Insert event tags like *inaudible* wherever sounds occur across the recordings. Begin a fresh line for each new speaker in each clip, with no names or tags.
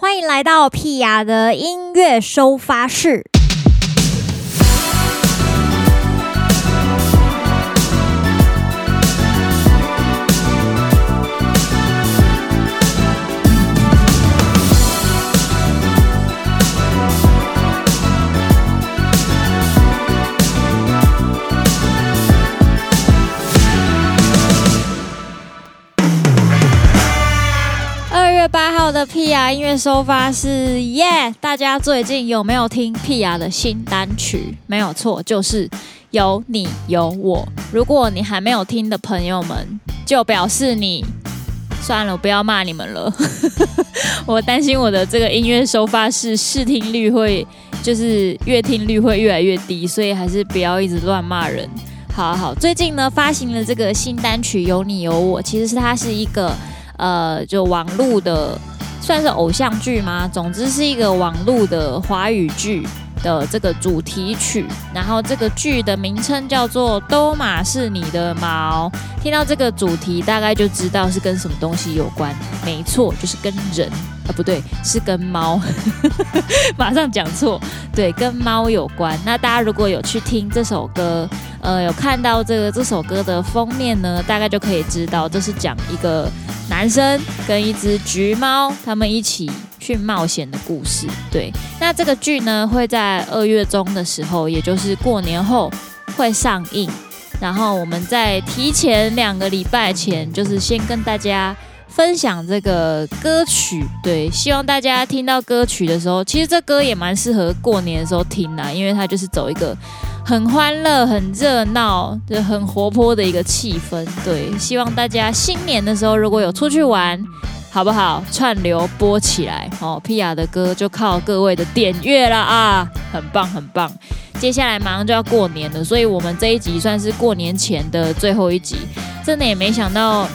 欢迎来到屁雅的音乐收发室。八号的屁雅音乐收发室耶大家最近有没有听屁雅的新单曲？没有错，就是有你有我。如果你还没有听的朋友们，就表示你算了，不要骂你们了。*laughs* 我担心我的这个音乐收发室试听率会就是阅听率会越来越低，所以还是不要一直乱骂人。好好，最近呢发行了这个新单曲《有你有我》，其实是它是一个。呃，就网络的算是偶像剧吗？总之是一个网络的华语剧的这个主题曲。然后这个剧的名称叫做《都马是你的毛》。听到这个主题，大概就知道是跟什么东西有关。没错，就是跟人啊，不对，是跟猫。*laughs* 马上讲错，对，跟猫有关。那大家如果有去听这首歌，呃，有看到这个这首歌的封面呢，大概就可以知道这是讲一个。男生跟一只橘猫，他们一起去冒险的故事。对，那这个剧呢，会在二月中的时候，也就是过年后会上映。然后我们在提前两个礼拜前，就是先跟大家分享这个歌曲。对，希望大家听到歌曲的时候，其实这歌也蛮适合过年的时候听啦，因为它就是走一个。很欢乐、很热闹、就很活泼的一个气氛。对，希望大家新年的时候如果有出去玩，好不好？串流播起来哦。皮雅的歌就靠各位的点阅了啊，很棒很棒。接下来马上就要过年了，所以我们这一集算是过年前的最后一集。真的也没想到。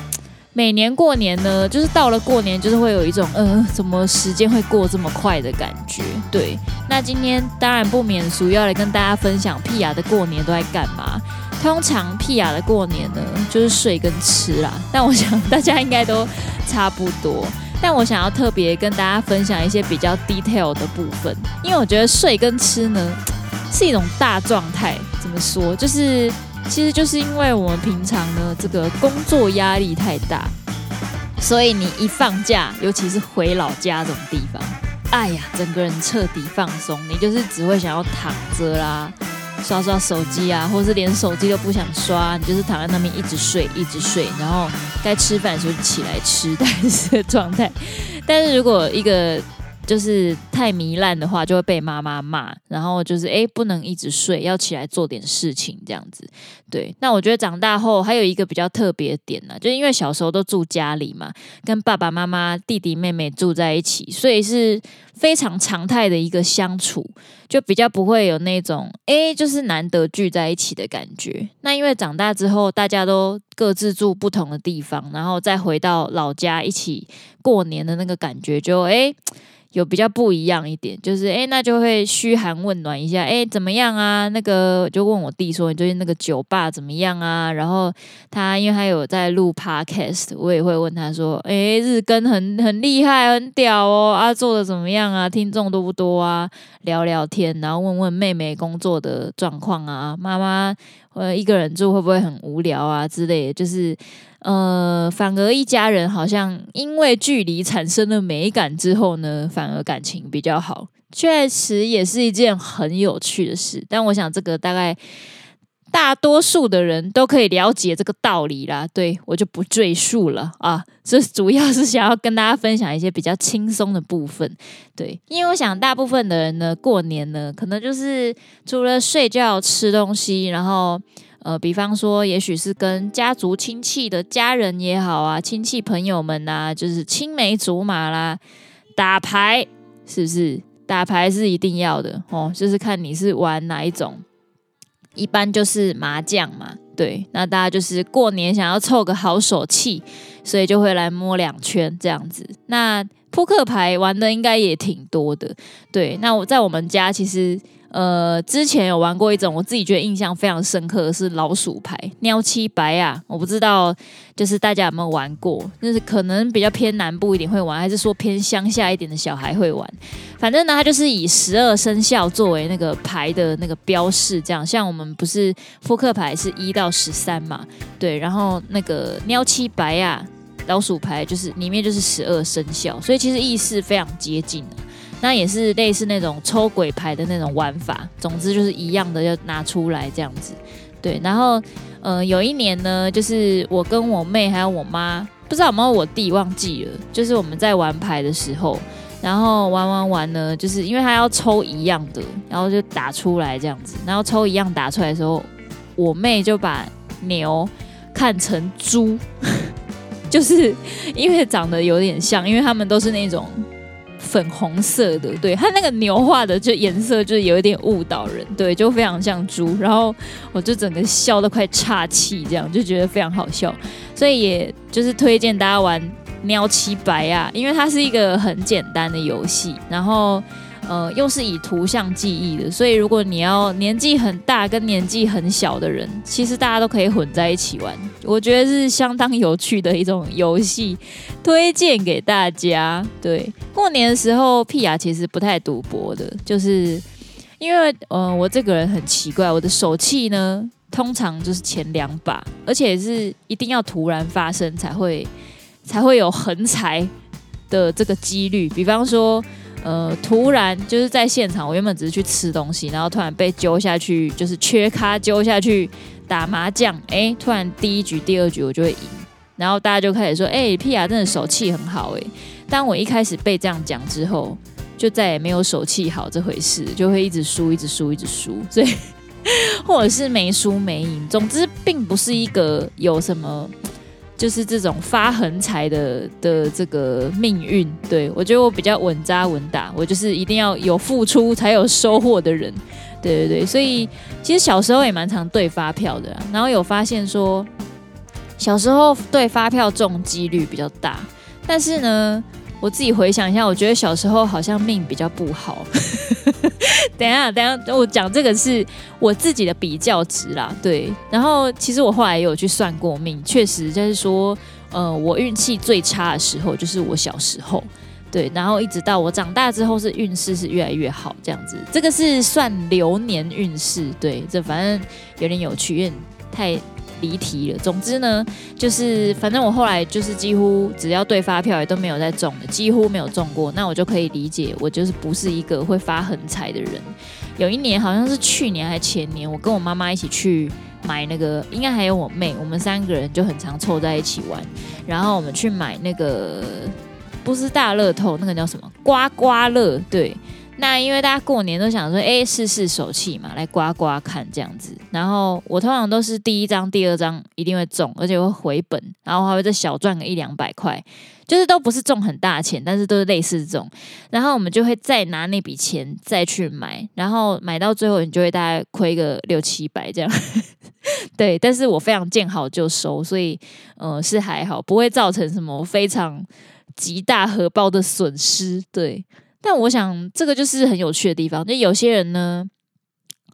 每年过年呢，就是到了过年，就是会有一种，呃，怎么时间会过这么快的感觉。对，那今天当然不免俗，要来跟大家分享屁雅的过年都在干嘛。通常屁雅的过年呢，就是睡跟吃啦。但我想大家应该都差不多。但我想要特别跟大家分享一些比较 detail 的部分，因为我觉得睡跟吃呢，是一种大状态。怎么说？就是。其实就是因为我们平常呢，这个工作压力太大，所以你一放假，尤其是回老家这种地方，哎呀，整个人彻底放松，你就是只会想要躺着啦，刷刷手机啊，或是连手机都不想刷，你就是躺在那边一直睡，一直睡，然后该吃饭的时候起来吃，但是状态。但是如果一个就是太糜烂的话，就会被妈妈骂。然后就是哎，不能一直睡，要起来做点事情，这样子。对，那我觉得长大后还有一个比较特别点呢，就因为小时候都住家里嘛，跟爸爸妈妈、弟弟妹妹住在一起，所以是非常常态的一个相处，就比较不会有那种哎，就是难得聚在一起的感觉。那因为长大之后，大家都各自住不同的地方，然后再回到老家一起过年的那个感觉，就哎。有比较不一样一点，就是哎，那就会嘘寒问暖一下，哎，怎么样啊？那个就问我弟说，你最近那个酒吧怎么样啊？然后他因为他有在录 podcast，我也会问他说，哎，日更很很厉害，很屌哦，啊，做的怎么样啊？听众多不多啊？聊聊天，然后问问妹妹工作的状况啊，妈妈呃一个人住会不会很无聊啊之类，就是。呃，反而一家人好像因为距离产生了美感之后呢，反而感情比较好，确实也是一件很有趣的事。但我想这个大概大多数的人都可以了解这个道理啦，对，我就不赘述了啊。这主要是想要跟大家分享一些比较轻松的部分，对，因为我想大部分的人呢，过年呢，可能就是除了睡觉、吃东西，然后。呃，比方说，也许是跟家族亲戚的家人也好啊，亲戚朋友们呐、啊，就是青梅竹马啦，打牌是不是？打牌是一定要的哦，就是看你是玩哪一种，一般就是麻将嘛，对，那大家就是过年想要凑个好手气，所以就会来摸两圈这样子。那扑克牌玩的应该也挺多的。对，那我在我们家其实。呃，之前有玩过一种，我自己觉得印象非常深刻的是老鼠牌，喵七白啊，我不知道，就是大家有没有玩过？就是可能比较偏南部一点会玩，还是说偏乡下一点的小孩会玩？反正呢，它就是以十二生肖作为那个牌的那个标示，这样。像我们不是扑克牌是一到十三嘛？对，然后那个喵七白啊，老鼠牌就是里面就是十二生肖，所以其实意思非常接近。那也是类似那种抽鬼牌的那种玩法，总之就是一样的，要拿出来这样子。对，然后呃，有一年呢，就是我跟我妹还有我妈，不知道有没有我弟忘记了，就是我们在玩牌的时候，然后玩玩玩呢，就是因为他要抽一样的，然后就打出来这样子，然后抽一样打出来的时候，我妹就把牛看成猪，*laughs* 就是因为长得有点像，因为他们都是那种。粉红色的，对，它那个牛画的就颜色就有一点误导人，对，就非常像猪，然后我就整个笑得快岔气，这样就觉得非常好笑，所以也就是推荐大家玩喵七白啊，因为它是一个很简单的游戏，然后。呃，又是以图像记忆的，所以如果你要年纪很大跟年纪很小的人，其实大家都可以混在一起玩，我觉得是相当有趣的一种游戏，推荐给大家。对，过年的时候，屁雅其实不太赌博的，就是因为呃，我这个人很奇怪，我的手气呢，通常就是前两把，而且是一定要突然发生才会才会有横财的这个几率，比方说。呃，突然就是在现场，我原本只是去吃东西，然后突然被揪下去，就是缺咖揪下去打麻将，哎，突然第一局、第二局我就会赢，然后大家就开始说，哎，屁雅真的手气很好，哎，当我一开始被这样讲之后，就再也没有手气好这回事，就会一直输，一直输，一直输，所以 *laughs* 或者是没输没赢，总之并不是一个有什么。就是这种发横财的的这个命运，对，我觉得我比较稳扎稳打，我就是一定要有付出才有收获的人，对对对，所以其实小时候也蛮常对发票的，然后有发现说小时候对发票中几率比较大，但是呢。我自己回想一下，我觉得小时候好像命比较不好。*laughs* 等一下，等一下，我讲这个是我自己的比较值啦。对，然后其实我后来也有去算过命，确实就是说，呃，我运气最差的时候就是我小时候。对，然后一直到我长大之后，是运势是越来越好这样子。这个是算流年运势，对，这反正有点有趣，有点太。离题了。总之呢，就是反正我后来就是几乎只要对发票也都没有再中的，几乎没有中过。那我就可以理解，我就是不是一个会发横财的人。有一年好像是去年还前年，我跟我妈妈一起去买那个，应该还有我妹，我们三个人就很常凑在一起玩。然后我们去买那个不是大乐透，那个叫什么刮刮乐，对。那因为大家过年都想说，哎，试试手气嘛，来刮刮看这样子。然后我通常都是第一张、第二张一定会中，而且会回本，然后还会再小赚个一两百块，就是都不是中很大钱，但是都是类似这种。然后我们就会再拿那笔钱再去买，然后买到最后你就会大概亏个六七百这样。*laughs* 对，但是我非常见好就收，所以呃是还好，不会造成什么非常极大荷包的损失。对。但我想，这个就是很有趣的地方。就有些人呢，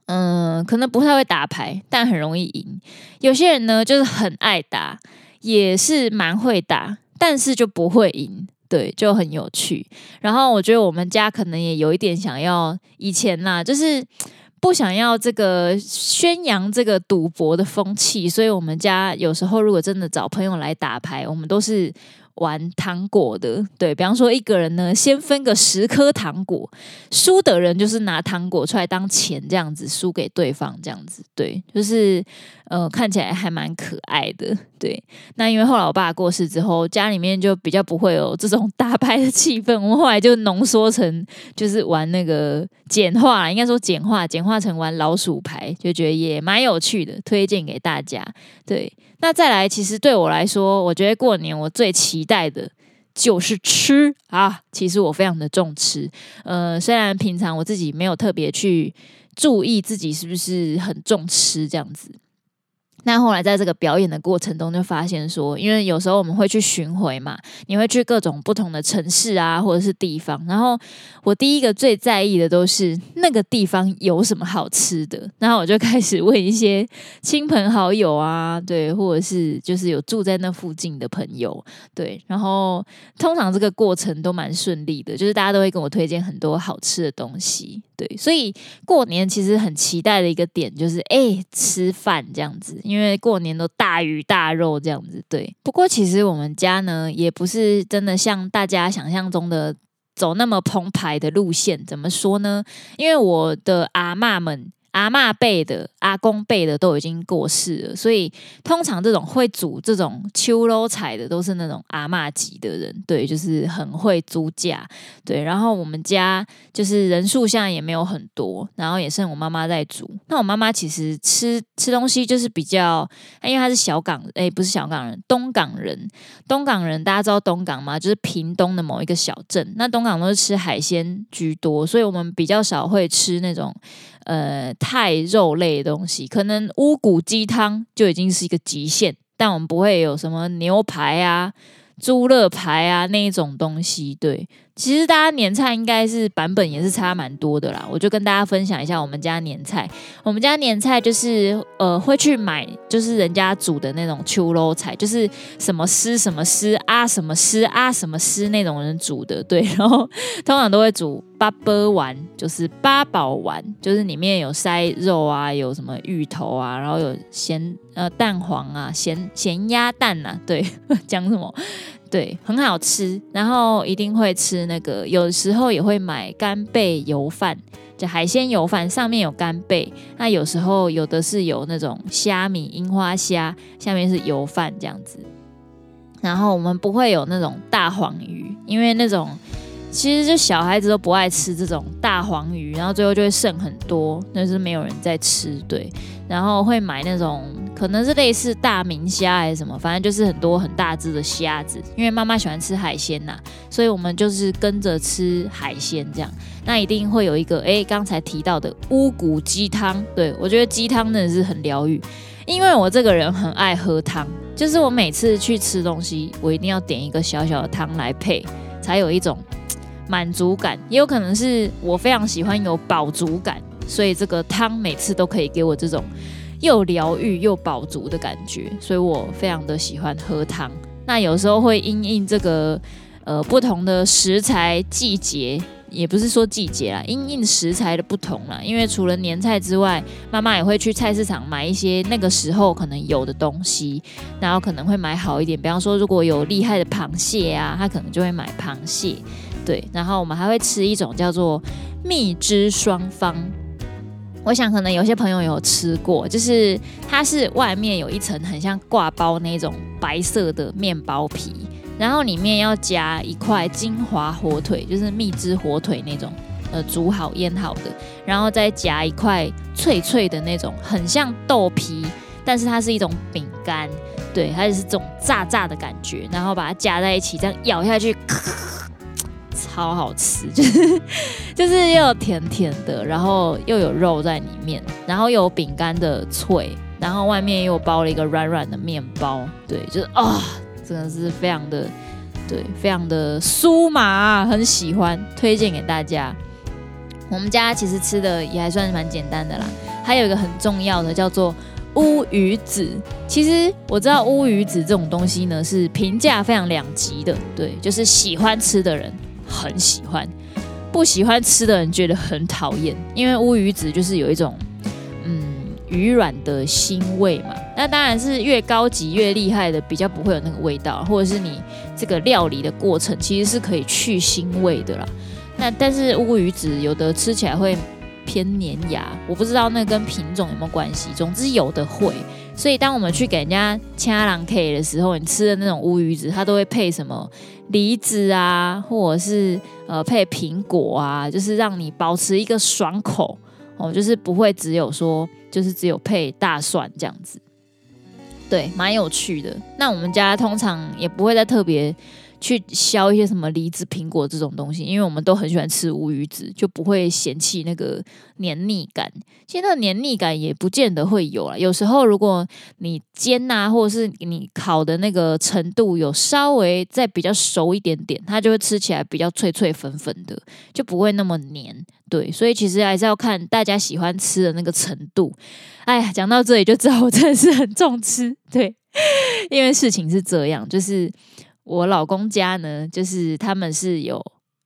嗯、可能不太会打牌，但很容易赢；有些人呢，就是很爱打，也是蛮会打，但是就不会赢。对，就很有趣。然后我觉得我们家可能也有一点想要，以前呐，就是不想要这个宣扬这个赌博的风气，所以我们家有时候如果真的找朋友来打牌，我们都是。玩糖果的，对，比方说一个人呢，先分个十颗糖果，输的人就是拿糖果出来当钱，这样子输给对方，这样子，对，就是呃，看起来还蛮可爱的，对。那因为后来我爸过世之后，家里面就比较不会有这种打牌的气氛，我们后来就浓缩成就是玩那个简化，应该说简化，简化成玩老鼠牌，就觉得也蛮有趣的，推荐给大家，对。那再来，其实对我来说，我觉得过年我最期待的就是吃啊。其实我非常的重吃，呃，虽然平常我自己没有特别去注意自己是不是很重吃这样子，那后来在这个表演的过程中，就发现说，因为有时候我们会去巡回嘛，你会去各种不同的城市啊，或者是地方。然后我第一个最在意的都是那个地方有什么好吃的。然后我就开始问一些亲朋好友啊，对，或者是就是有住在那附近的朋友，对。然后通常这个过程都蛮顺利的，就是大家都会跟我推荐很多好吃的东西，对。所以过年其实很期待的一个点就是，哎，吃饭这样子。因为过年都大鱼大肉这样子，对。不过其实我们家呢，也不是真的像大家想象中的走那么澎湃的路线。怎么说呢？因为我的阿嬷们。阿嬷辈的、阿公辈的都已经过世了，所以通常这种会煮这种秋捞菜的都是那种阿嬷级的人，对，就是很会煮架，对。然后我们家就是人数现在也没有很多，然后也剩我妈妈在煮。那我妈妈其实吃吃东西就是比较，因为她是小港，哎，不是小港人，东港人。东港人大家知道东港吗？就是屏东的某一个小镇。那东港都是吃海鲜居多，所以我们比较少会吃那种。呃，太肉类的东西，可能乌骨鸡汤就已经是一个极限，但我们不会有什么牛排啊。猪肋排啊，那一种东西，对，其实大家年菜应该是版本也是差蛮多的啦。我就跟大家分享一下我们家年菜。我们家年菜就是呃会去买，就是人家煮的那种秋捞菜，就是什么丝什么丝啊，什么丝啊，什么丝那种人煮的，*laughs* 对。然后通常都会煮八宝丸，就是八宝丸，就是里面有塞肉啊，有什么芋头啊，然后有咸呃蛋黄啊，咸咸鸭蛋、啊，对，*laughs* 讲什么？对，很好吃，然后一定会吃那个，有时候也会买干贝油饭，就海鲜油饭，上面有干贝。那有时候有的是有那种虾米、樱花虾，下面是油饭这样子。然后我们不会有那种大黄鱼，因为那种其实就小孩子都不爱吃这种大黄鱼，然后最后就会剩很多，那是没有人在吃。对，然后会买那种。可能是类似大明虾还是什么，反正就是很多很大只的虾子。因为妈妈喜欢吃海鲜呐，所以我们就是跟着吃海鲜这样。那一定会有一个诶，刚才提到的乌骨鸡汤。对，我觉得鸡汤真的是很疗愈，因为我这个人很爱喝汤，就是我每次去吃东西，我一定要点一个小小的汤来配，才有一种满足感。也有可能是我非常喜欢有饱足感，所以这个汤每次都可以给我这种。又疗愈又饱足的感觉，所以我非常的喜欢喝汤。那有时候会因应这个呃不同的食材季节，也不是说季节啦，因应食材的不同啦。因为除了年菜之外，妈妈也会去菜市场买一些那个时候可能有的东西，然后可能会买好一点。比方说，如果有厉害的螃蟹啊，她可能就会买螃蟹。对，然后我们还会吃一种叫做蜜汁双方。我想可能有些朋友有吃过，就是它是外面有一层很像挂包那种白色的面包皮，然后里面要夹一块金华火腿，就是蜜汁火腿那种，呃，煮好腌好的，然后再夹一块脆脆的那种，很像豆皮，但是它是一种饼干，对，它就是这种炸炸的感觉，然后把它夹在一起，这样咬下去。超好吃，就 *laughs* 是就是又甜甜的，然后又有肉在里面，然后又有饼干的脆，然后外面又包了一个软软的面包，对，就是啊、真的是非常的，对，非常的酥麻，很喜欢，推荐给大家。我们家其实吃的也还算是蛮简单的啦，还有一个很重要的叫做乌鱼子。其实我知道乌鱼子这种东西呢，是评价非常两极的，对，就是喜欢吃的人。很喜欢，不喜欢吃的人觉得很讨厌，因为乌鱼子就是有一种嗯鱼软的腥味嘛。那当然是越高级越厉害的，比较不会有那个味道，或者是你这个料理的过程其实是可以去腥味的啦。那但是乌鱼子有的吃起来会偏黏牙，我不知道那跟品种有没有关系。总之有的会。所以，当我们去给人家掐狼 K 的时候，你吃的那种乌鱼子，它都会配什么梨子啊，或者是呃配苹果啊，就是让你保持一个爽口哦，就是不会只有说，就是只有配大蒜这样子。对，蛮有趣的。那我们家通常也不会再特别去削一些什么梨子、苹果这种东西，因为我们都很喜欢吃乌鱼子，就不会嫌弃那个黏腻感。其实那个黏腻感也不见得会有啊，有时候如果你煎啊，或者是你烤的那个程度有稍微再比较熟一点点，它就会吃起来比较脆脆粉粉的，就不会那么黏。对，所以其实还是要看大家喜欢吃的那个程度。哎呀，讲到这里就知道我真的是很重吃。对，因为事情是这样，就是。我老公家呢，就是他们是有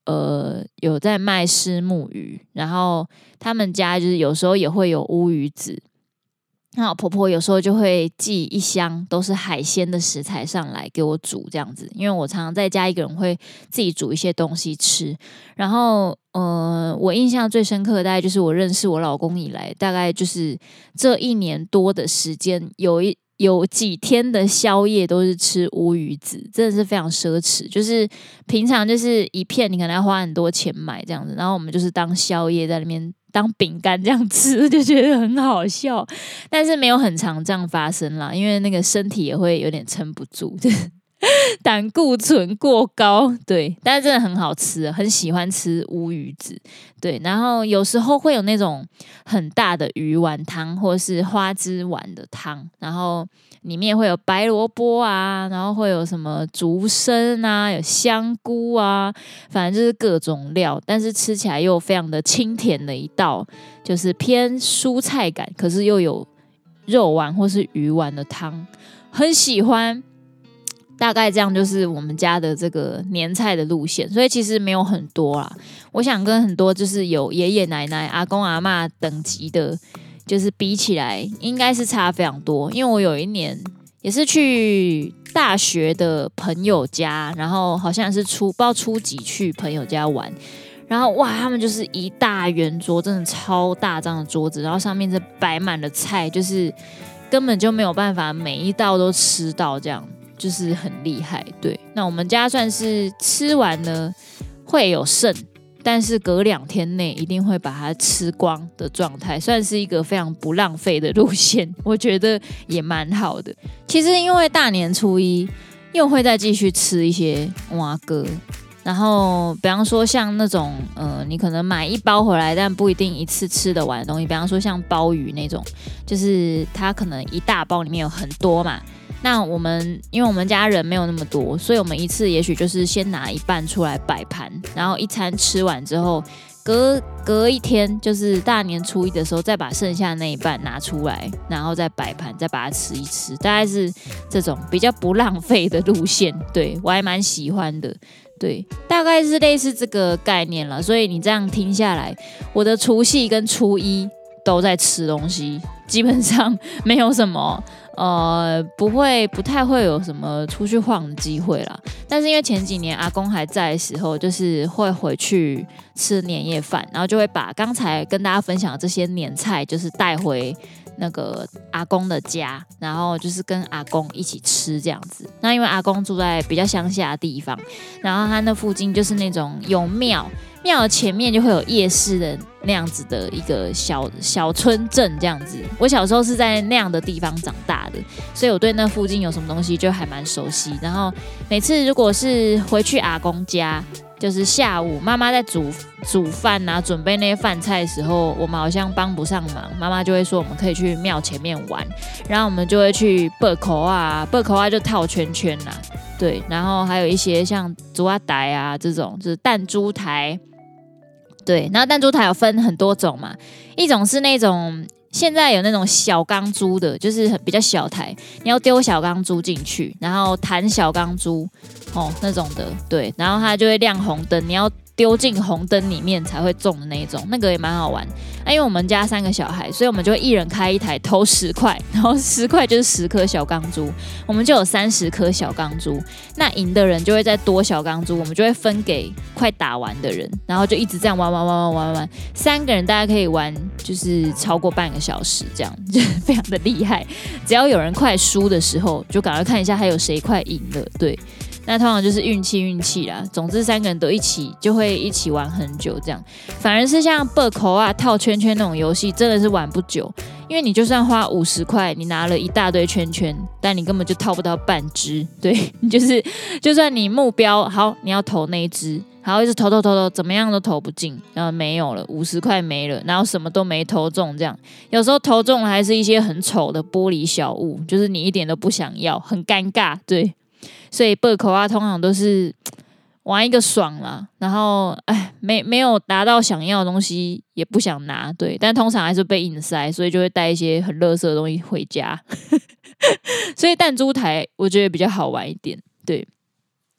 呃有在卖虱目鱼，然后他们家就是有时候也会有乌鱼子。那我婆婆有时候就会寄一箱都是海鲜的食材上来给我煮这样子，因为我常常在家一个人会自己煮一些东西吃。然后呃，我印象最深刻的大概就是我认识我老公以来，大概就是这一年多的时间，有一。有几天的宵夜都是吃乌鱼子，真的是非常奢侈。就是平常就是一片，你可能要花很多钱买这样子，然后我们就是当宵夜在里面当饼干这样吃，*laughs* 就觉得很好笑。但是没有很常这样发生啦，因为那个身体也会有点撑不住。*laughs* 胆固醇过高，对，但是真的很好吃，很喜欢吃乌鱼子，对，然后有时候会有那种很大的鱼丸汤，或是花枝丸的汤，然后里面会有白萝卜啊，然后会有什么竹笙啊，有香菇啊，反正就是各种料，但是吃起来又非常的清甜的一道，就是偏蔬菜感，可是又有肉丸或是鱼丸的汤，很喜欢。大概这样就是我们家的这个年菜的路线，所以其实没有很多啦。我想跟很多就是有爷爷奶奶、阿公阿嬷等级的，就是比起来，应该是差非常多。因为我有一年也是去大学的朋友家，然后好像是初不知道初几去朋友家玩，然后哇，他们就是一大圆桌，真的超大张的桌子，然后上面是摆满了菜，就是根本就没有办法每一道都吃到这样。就是很厉害，对。那我们家算是吃完了会有剩，但是隔两天内一定会把它吃光的状态，算是一个非常不浪费的路线。我觉得也蛮好的。其实因为大年初一又会再继续吃一些蛙哥，然后比方说像那种呃，你可能买一包回来，但不一定一次吃得完的东西，比方说像鲍鱼那种，就是它可能一大包里面有很多嘛。那我们因为我们家人没有那么多，所以我们一次也许就是先拿一半出来摆盘，然后一餐吃完之后，隔隔一天就是大年初一的时候，再把剩下那一半拿出来，然后再摆盘，再把它吃一吃，大概是这种比较不浪费的路线。对，我还蛮喜欢的，对，大概是类似这个概念了。所以你这样听下来，我的除夕跟初一都在吃东西，基本上 *laughs* 没有什么。呃，不会，不太会有什么出去晃的机会啦。但是因为前几年阿公还在的时候，就是会回去吃年夜饭，然后就会把刚才跟大家分享的这些年菜，就是带回那个阿公的家，然后就是跟阿公一起吃这样子。那因为阿公住在比较乡下的地方，然后他那附近就是那种有庙。庙前面就会有夜市的那样子的一个小小村镇这样子。我小时候是在那样的地方长大的，所以我对那附近有什么东西就还蛮熟悉。然后每次如果是回去阿公家，就是下午妈妈在煮煮饭啊，准备那些饭菜的时候，我们好像帮不上忙，妈妈就会说我们可以去庙前面玩，然后我们就会去背口啊，背口啊就套圈圈啦，对，然后还有一些像竹仔台啊这种，就是弹珠台。对，然后弹珠台有分很多种嘛，一种是那种现在有那种小钢珠的，就是比较小台，你要丢小钢珠进去，然后弹小钢珠哦那种的，对，然后它就会亮红灯，你要。丢进红灯里面才会中的那一种，那个也蛮好玩。啊，因为我们家三个小孩，所以我们就会一人开一台，投十块，然后 *laughs* 十块就是十颗小钢珠，我们就有三十颗小钢珠。那赢的人就会再多小钢珠，我们就会分给快打完的人，然后就一直这样玩玩玩玩玩玩。三个人大家可以玩，就是超过半个小时，这样就 *laughs* 非常的厉害。只要有人快输的时候，就赶快看一下还有谁快赢了，对。那通常就是运气运气啦，总之三个人都一起就会一起玩很久这样，反而是像背扣啊、套圈圈那种游戏真的是玩不久，因为你就算花五十块，你拿了一大堆圈圈，但你根本就套不到半只。*laughs* 对，就是，就算你目标好，你要投那一只，然后一直投投投投，怎么样都投不进，然后没有了，五十块没了，然后什么都没投中，这样有时候投中了还是一些很丑的玻璃小物，就是你一点都不想要，很尴尬。对，所以贝壳啊，通常都是。*tsk* 玩一个爽啦，然后哎，没没有达到想要的东西，也不想拿，对，但通常还是被硬塞，所以就会带一些很垃圾的东西回家。*laughs* 所以弹珠台我觉得比较好玩一点，对。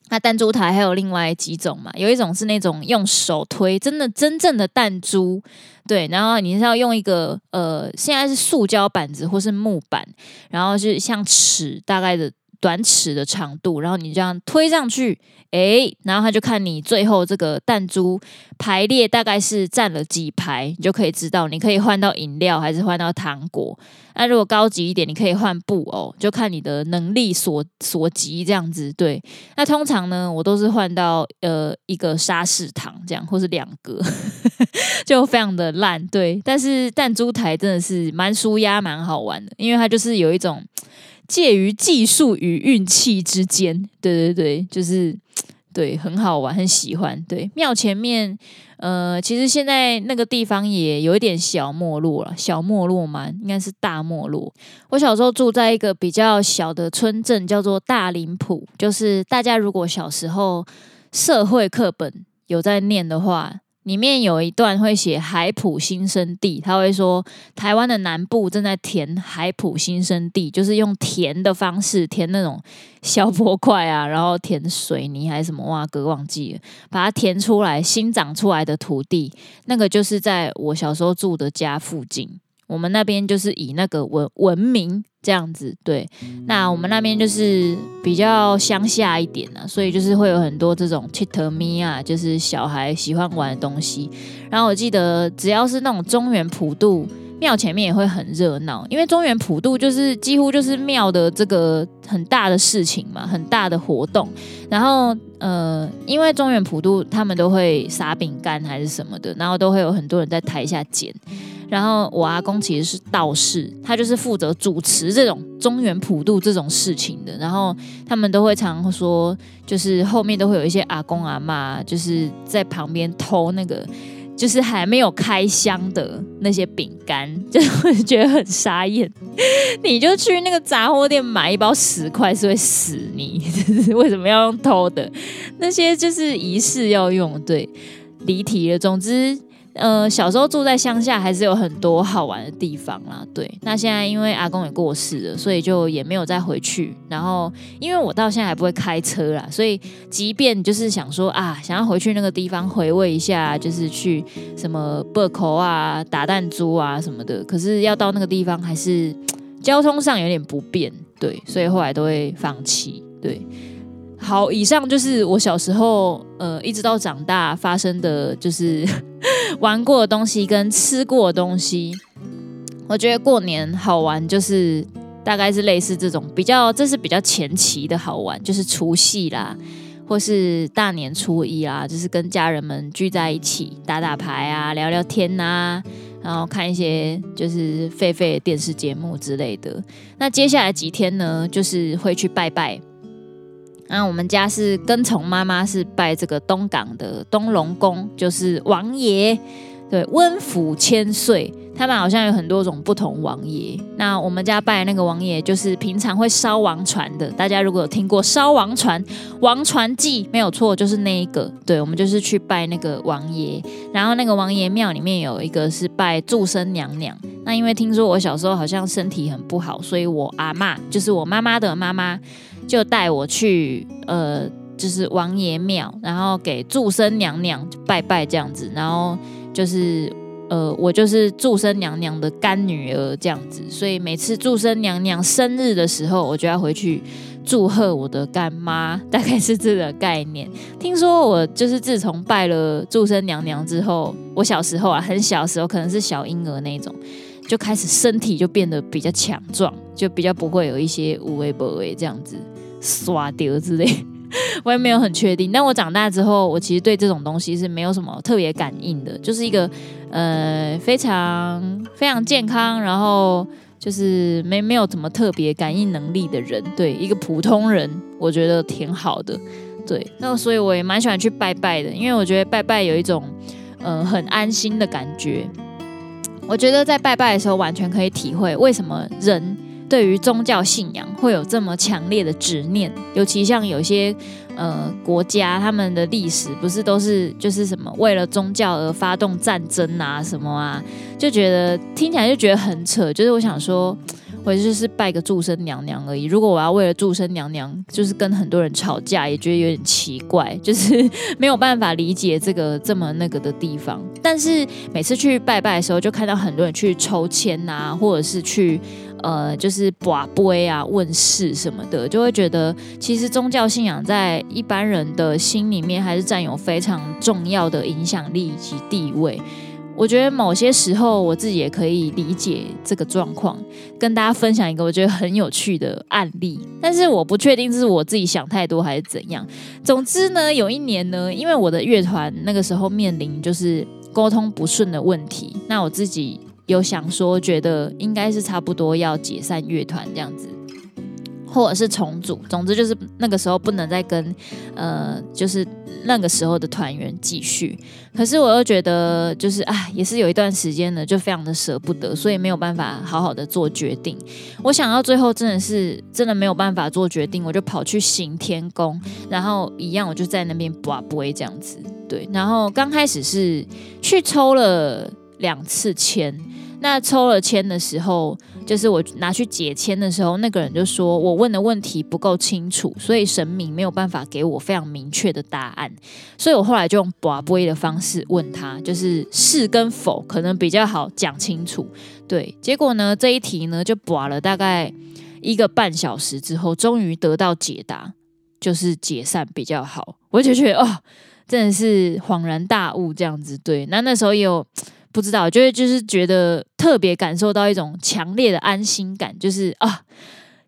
那弹珠台还有另外几种嘛，有一种是那种用手推，真的真正的弹珠，对，然后你是要用一个呃，现在是塑胶板子或是木板，然后是像尺大概的。短尺的长度，然后你这样推上去，诶，然后他就看你最后这个弹珠排列大概是占了几排，你就可以知道你可以换到饮料还是换到糖果。那如果高级一点，你可以换布偶，就看你的能力所所及这样子。对，那通常呢，我都是换到呃一个沙士糖这样，或是两个，*laughs* 就非常的烂。对，但是弹珠台真的是蛮舒压、蛮好玩的，因为它就是有一种。介于技术与运气之间，对对对，就是对，很好玩，很喜欢。对，庙前面，呃，其实现在那个地方也有一点小没落了，小没落嘛，应该是大没落。我小时候住在一个比较小的村镇，叫做大林埔，就是大家如果小时候社会课本有在念的话。里面有一段会写海埔新生地，他会说台湾的南部正在填海埔新生地，就是用填的方式填那种小坡块啊，然后填水泥还是什么哇哥忘记了，把它填出来新长出来的土地，那个就是在我小时候住的家附近，我们那边就是以那个闻闻名。这样子对，那我们那边就是比较乡下一点呢，所以就是会有很多这种七特咪啊，就是小孩喜欢玩的东西。然后我记得只要是那种中原普渡庙前面也会很热闹，因为中原普渡就是几乎就是庙的这个很大的事情嘛，很大的活动。然后呃，因为中原普渡他们都会撒饼干还是什么的，然后都会有很多人在台下捡。然后我阿公其实是道士，他就是负责主持这种中原普渡这种事情的。然后他们都会常说，就是后面都会有一些阿公阿妈，*laughs* 就是在旁边偷那个，就是还没有开箱的那些饼干，就会觉得很傻眼。你就去那个杂货店买一包十块是会死你，*laughs* 为什么要用偷的？那些就是仪式要用，对，离题了。总之。呃，小时候住在乡下，还是有很多好玩的地方啦。对，那现在因为阿公也过世了，所以就也没有再回去。然后，因为我到现在还不会开车啦，所以即便就是想说啊，想要回去那个地方回味一下，就是去什么贝壳啊、打弹珠啊什么的，可是要到那个地方还是 *tsk* 交通上有点不便，对，所以后来都会放弃。对，好，以上就是我小时候呃一直到长大发生的就是。*laughs* 玩过的东西跟吃过的东西，我觉得过年好玩，就是大概是类似这种比较，这是比较前期的好玩，就是除夕啦，或是大年初一啦，就是跟家人们聚在一起打打牌啊，聊聊天啊，然后看一些就是废废电视节目之类的。那接下来几天呢，就是会去拜拜。那我们家是跟从妈妈是拜这个东港的东龙宫，就是王爷，对，温府千岁。他们好像有很多种不同王爷。那我们家拜那个王爷，就是平常会烧王船的。大家如果有听过烧王船、王船祭，没有错，就是那一个。对，我们就是去拜那个王爷。然后那个王爷庙里面有一个是拜祝生娘娘。那因为听说我小时候好像身体很不好，所以我阿嬷，就是我妈妈的妈妈。就带我去，呃，就是王爷庙，然后给祝生娘娘拜拜这样子，然后就是，呃，我就是祝生娘娘的干女儿这样子，所以每次祝生娘娘生日的时候，我就要回去祝贺我的干妈，大概是这个概念。听说我就是自从拜了祝生娘娘之后，我小时候啊，很小时候，可能是小婴儿那种，就开始身体就变得比较强壮，就比较不会有一些无微不为这样子。刷掉之类，*laughs* 我也没有很确定。但我长大之后，我其实对这种东西是没有什么特别感应的，就是一个呃非常非常健康，然后就是没没有什么特别感应能力的人，对一个普通人，我觉得挺好的。对，那所以我也蛮喜欢去拜拜的，因为我觉得拜拜有一种嗯、呃、很安心的感觉。我觉得在拜拜的时候，完全可以体会为什么人对于宗教信仰会有这么强烈的执念。尤其像有些呃国家，他们的历史不是都是就是什么为了宗教而发动战争啊什么啊，就觉得听起来就觉得很扯。就是我想说。我就是拜个祝生娘娘而已。如果我要为了祝生娘娘，就是跟很多人吵架，也觉得有点奇怪，就是没有办法理解这个这么那个的地方。但是每次去拜拜的时候，就看到很多人去抽签啊，或者是去呃，就是跋杯啊、问世什么的，就会觉得其实宗教信仰在一般人的心里面还是占有非常重要的影响力以及地位。我觉得某些时候我自己也可以理解这个状况，跟大家分享一个我觉得很有趣的案例。但是我不确定是我自己想太多还是怎样。总之呢，有一年呢，因为我的乐团那个时候面临就是沟通不顺的问题，那我自己有想说，觉得应该是差不多要解散乐团这样子。或者是重组，总之就是那个时候不能再跟，呃，就是那个时候的团员继续。可是我又觉得，就是啊，也是有一段时间了，就非常的舍不得，所以没有办法好好的做决定。我想到最后真的是真的没有办法做决定，我就跑去行天宫，然后一样我就在那边拔杯这样子。对，然后刚开始是去抽了两次签，那抽了签的时候。就是我拿去解签的时候，那个人就说我问的问题不够清楚，所以神明没有办法给我非常明确的答案。所以我后来就用跋杯的方式问他，就是是跟否可能比较好讲清楚。对，结果呢，这一题呢就跋了大概一个半小时之后，终于得到解答，就是解散比较好。我就觉得哦，真的是恍然大悟这样子。对，那那时候也有。不知道，就是就是觉得特别感受到一种强烈的安心感，就是啊，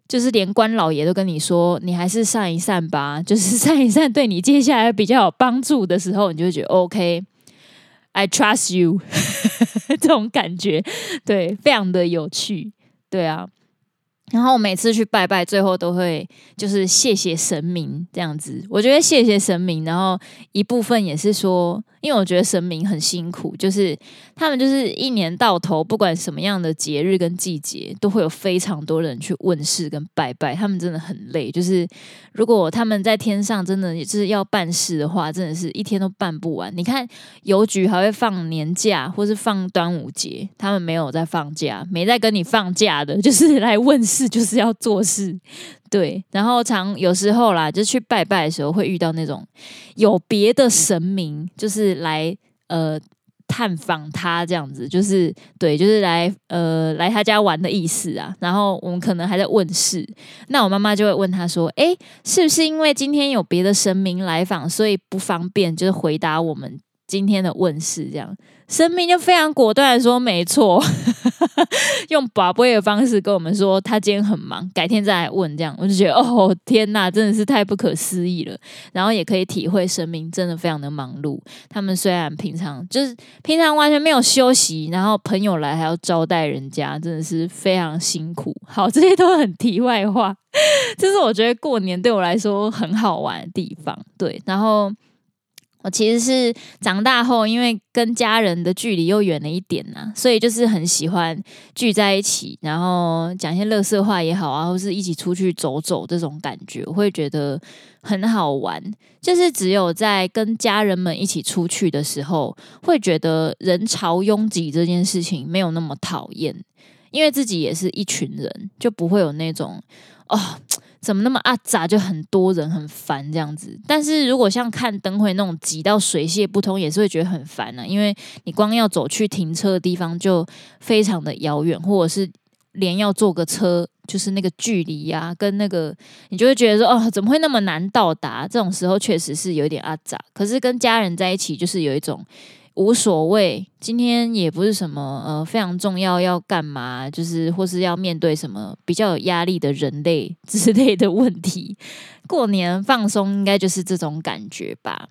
就是连关老爷都跟你说，你还是散一散吧，*laughs* 就是散一散对你接下来比较有帮助的时候，你就会觉得 OK，I trust you，*laughs* 这种感觉，对，非常的有趣，对啊。然后我每次去拜拜，最后都会就是谢谢神明这样子。我觉得谢谢神明，然后一部分也是说，因为我觉得神明很辛苦，就是他们就是一年到头，不管什么样的节日跟季节，都会有非常多人去问事跟拜拜，他们真的很累。就是如果他们在天上真的就是要办事的话，真的是一天都办不完。你看邮局还会放年假，或是放端午节，他们没有在放假，没在跟你放假的，就是来问事。事就是要做事，对，然后常有时候啦，就去拜拜的时候会遇到那种有别的神明，就是来呃探访他这样子，就是对，就是来呃来他家玩的意思啊。然后我们可能还在问事，那我妈妈就会问他说：“诶，是不是因为今天有别的神明来访，所以不方便就是回答我们今天的问事这样？”神明就非常果断的说：“没错，*laughs* *laughs* 用跋杯的方式跟我们说，他今天很忙，改天再来问。”这样我就觉得，哦天呐，真的是太不可思议了。然后也可以体会神明真的非常的忙碌。他们虽然平常就是平常完全没有休息，然后朋友来还要招待人家，真的是非常辛苦。好，这些都很题外话，*laughs* 这是我觉得过年对我来说很好玩的地方。对，然后。我其实是长大后，因为跟家人的距离又远了一点呐、所以就是很喜欢聚在一起，然后讲一些垃圾话也好啊，或是一起出去走走这种感觉，我会觉得很好玩。就是只有在跟家人们一起出去的时候，会觉得人潮拥挤这件事情没有那么讨厌，因为自己也是一群人，就不会有那种哦。怎么那么阿杂，就很多人很烦这样子。但是如果像看灯会那种挤到水泄不通，也是会觉得很烦呢、因为你光要走去停车的地方就非常的遥远，或者是连要坐个车，就是那个距离呀、跟那个你就会觉得说哦，怎么会那么难到达？这种时候确实是有点阿杂。可是跟家人在一起，就是有一种无所谓，今天也不是什么呃非常重要要干嘛，就是或是要面对什么比较有压力的人类 *laughs* 之类的问题。过年放松应该就是这种感觉吧。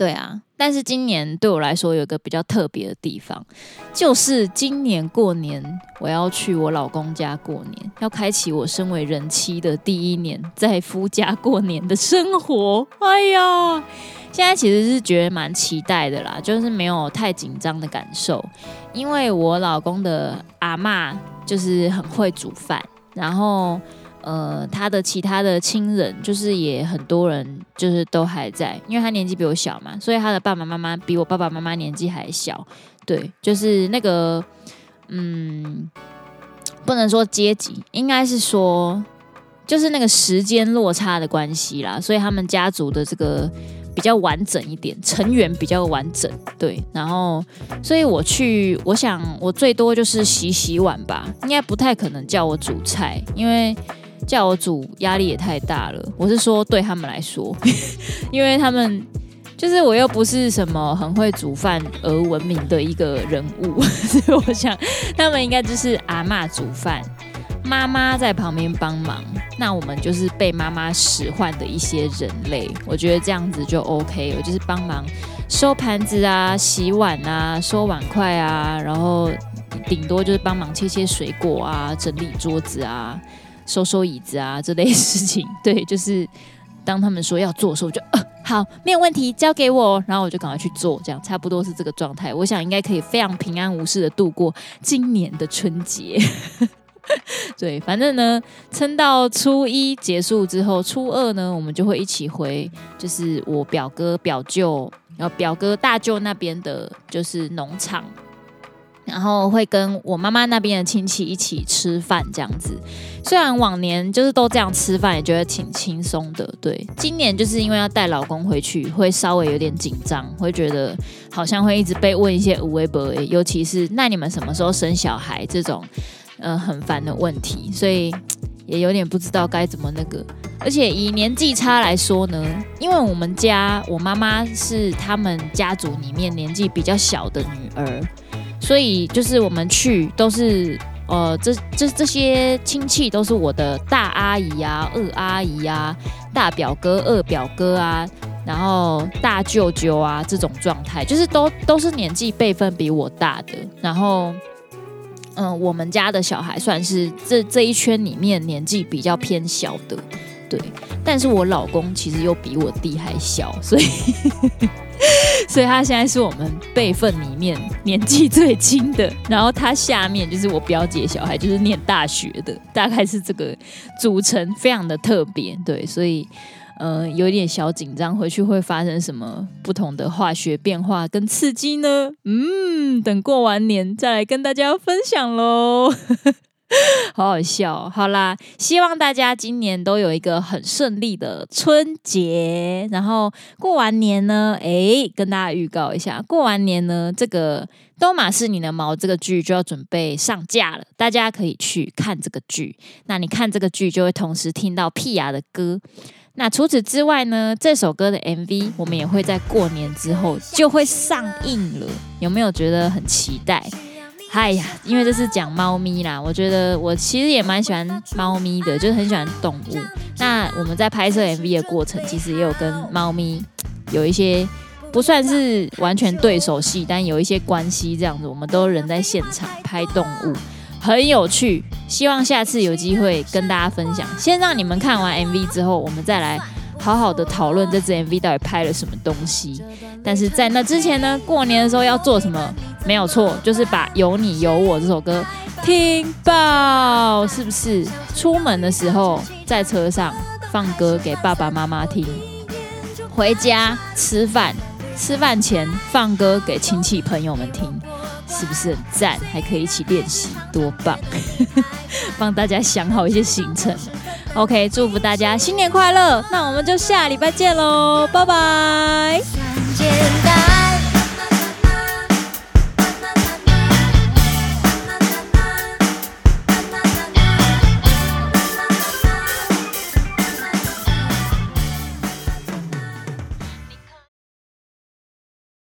对啊，但是今年对我来说有一个比较特别的地方，就是今年过年我要去我老公家过年，要开启我身为人妻的第一年在夫家过年的生活。*laughs* 哎呀，现在其实是觉得蛮期待的啦，就是没有太紧张的感受，因为我老公的阿嬷就是很会煮饭，然后。呃，他的其他的亲人就是也很多人，就是都还在，因为他年纪比我小嘛，所以他的爸爸妈妈比我爸爸妈妈年纪还小。对，就是那个，嗯，不能说阶级，应该是说，就是那个时间落差的关系啦。所以他们家族的这个比较完整一点，成员比较完整。对，然后，所以我去，我想我最多就是洗洗碗吧，应该不太可能叫我煮菜，因为。叫我煮压力也太大了，我是说对他们来说，*laughs* 因为他们就是我又不是什么很会煮饭而闻名的一个人物，*laughs* 所以我想他们应该就是阿嬷煮饭，妈妈在旁边帮忙，那我们就是被妈妈使唤的一些人类，我觉得这样子就 OK，我就是帮忙收盘子啊、洗碗啊、收碗筷啊，然后顶多就是帮忙切切水果啊、整理桌子啊。收收椅子啊，这类事情，*laughs* 对，就是当他们说要做的时候，就呃好，没有问题，交给我，然后我就赶快去做，这样差不多是这个状态。我想应该可以非常平安无事的度过今年的春节。*laughs* 对，反正呢，撑到初一结束之后，初二呢，我们就会一起回，就是我表哥、表舅，然后表哥大舅那边的，就是农场。然后会跟我妈妈那边的亲戚一起吃饭，这样子。虽然往年就是都这样吃饭，也觉得挺轻松的。对，今年就是因为要带老公回去，会稍微有点紧张，会觉得好像会一直被问一些无微不微，尤其是那你们什么时候生小孩这种，呃，很烦的问题，所以也有点不知道该怎么那个。而且以年纪差来说呢，因为我们家我妈妈是他们家族里面年纪比较小的女儿。所以就是我们去都是呃，这这这些亲戚都是我的大阿姨啊、二阿姨啊、大表哥、二表哥啊，然后大舅舅啊这种状态，就是都都是年纪辈分比我大的。然后，嗯、我们家的小孩算是这这一圈里面年纪比较偏小的，对。但是我老公其实又比我弟还小，所以。所以他现在是我们辈分里面年纪最轻的，然后他下面就是我表姐小孩，就是念大学的，大概是这个组成，非常的特别，对，所以呃有点小紧张，回去会发生什么不同的化学变化跟刺激呢？嗯，等过完年再来跟大家分享喽。*laughs* 好好笑，好啦，希望大家今年都有一个很顺利的春节。然后过完年呢，诶，跟大家预告一下，过完年呢，这个《都马是你的毛》这个剧就要准备上架了，大家可以去看这个剧。那你看这个剧，就会同时听到屁雅的歌。那除此之外呢，这首歌的 MV 我们也会在过年之后就会上映了。有没有觉得很期待？嗨呀，因为这是讲猫咪啦，我觉得我其实也蛮喜欢猫咪的，就是很喜欢动物。那我们在拍摄 MV 的过程，其实也有跟猫咪有一些不算是完全对手戏，但有一些关系这样子。我们都人在现场拍动物，很有趣。希望下次有机会跟大家分享。先让你们看完 MV 之后，我们再来。好好的讨论这支 MV 到底拍了什么东西，但是在那之前呢，过年的时候要做什么？没有错，就是把《有你有我》这首歌听爆，是不是？出门的时候在车上放歌给爸爸妈妈听，回家吃饭，吃饭前放歌给亲戚朋友们听，是不是很赞？还可以一起练习，多棒！*laughs* 帮大家想好一些行程。OK，祝福大家新年快乐！那我们就下礼拜见喽，拜拜。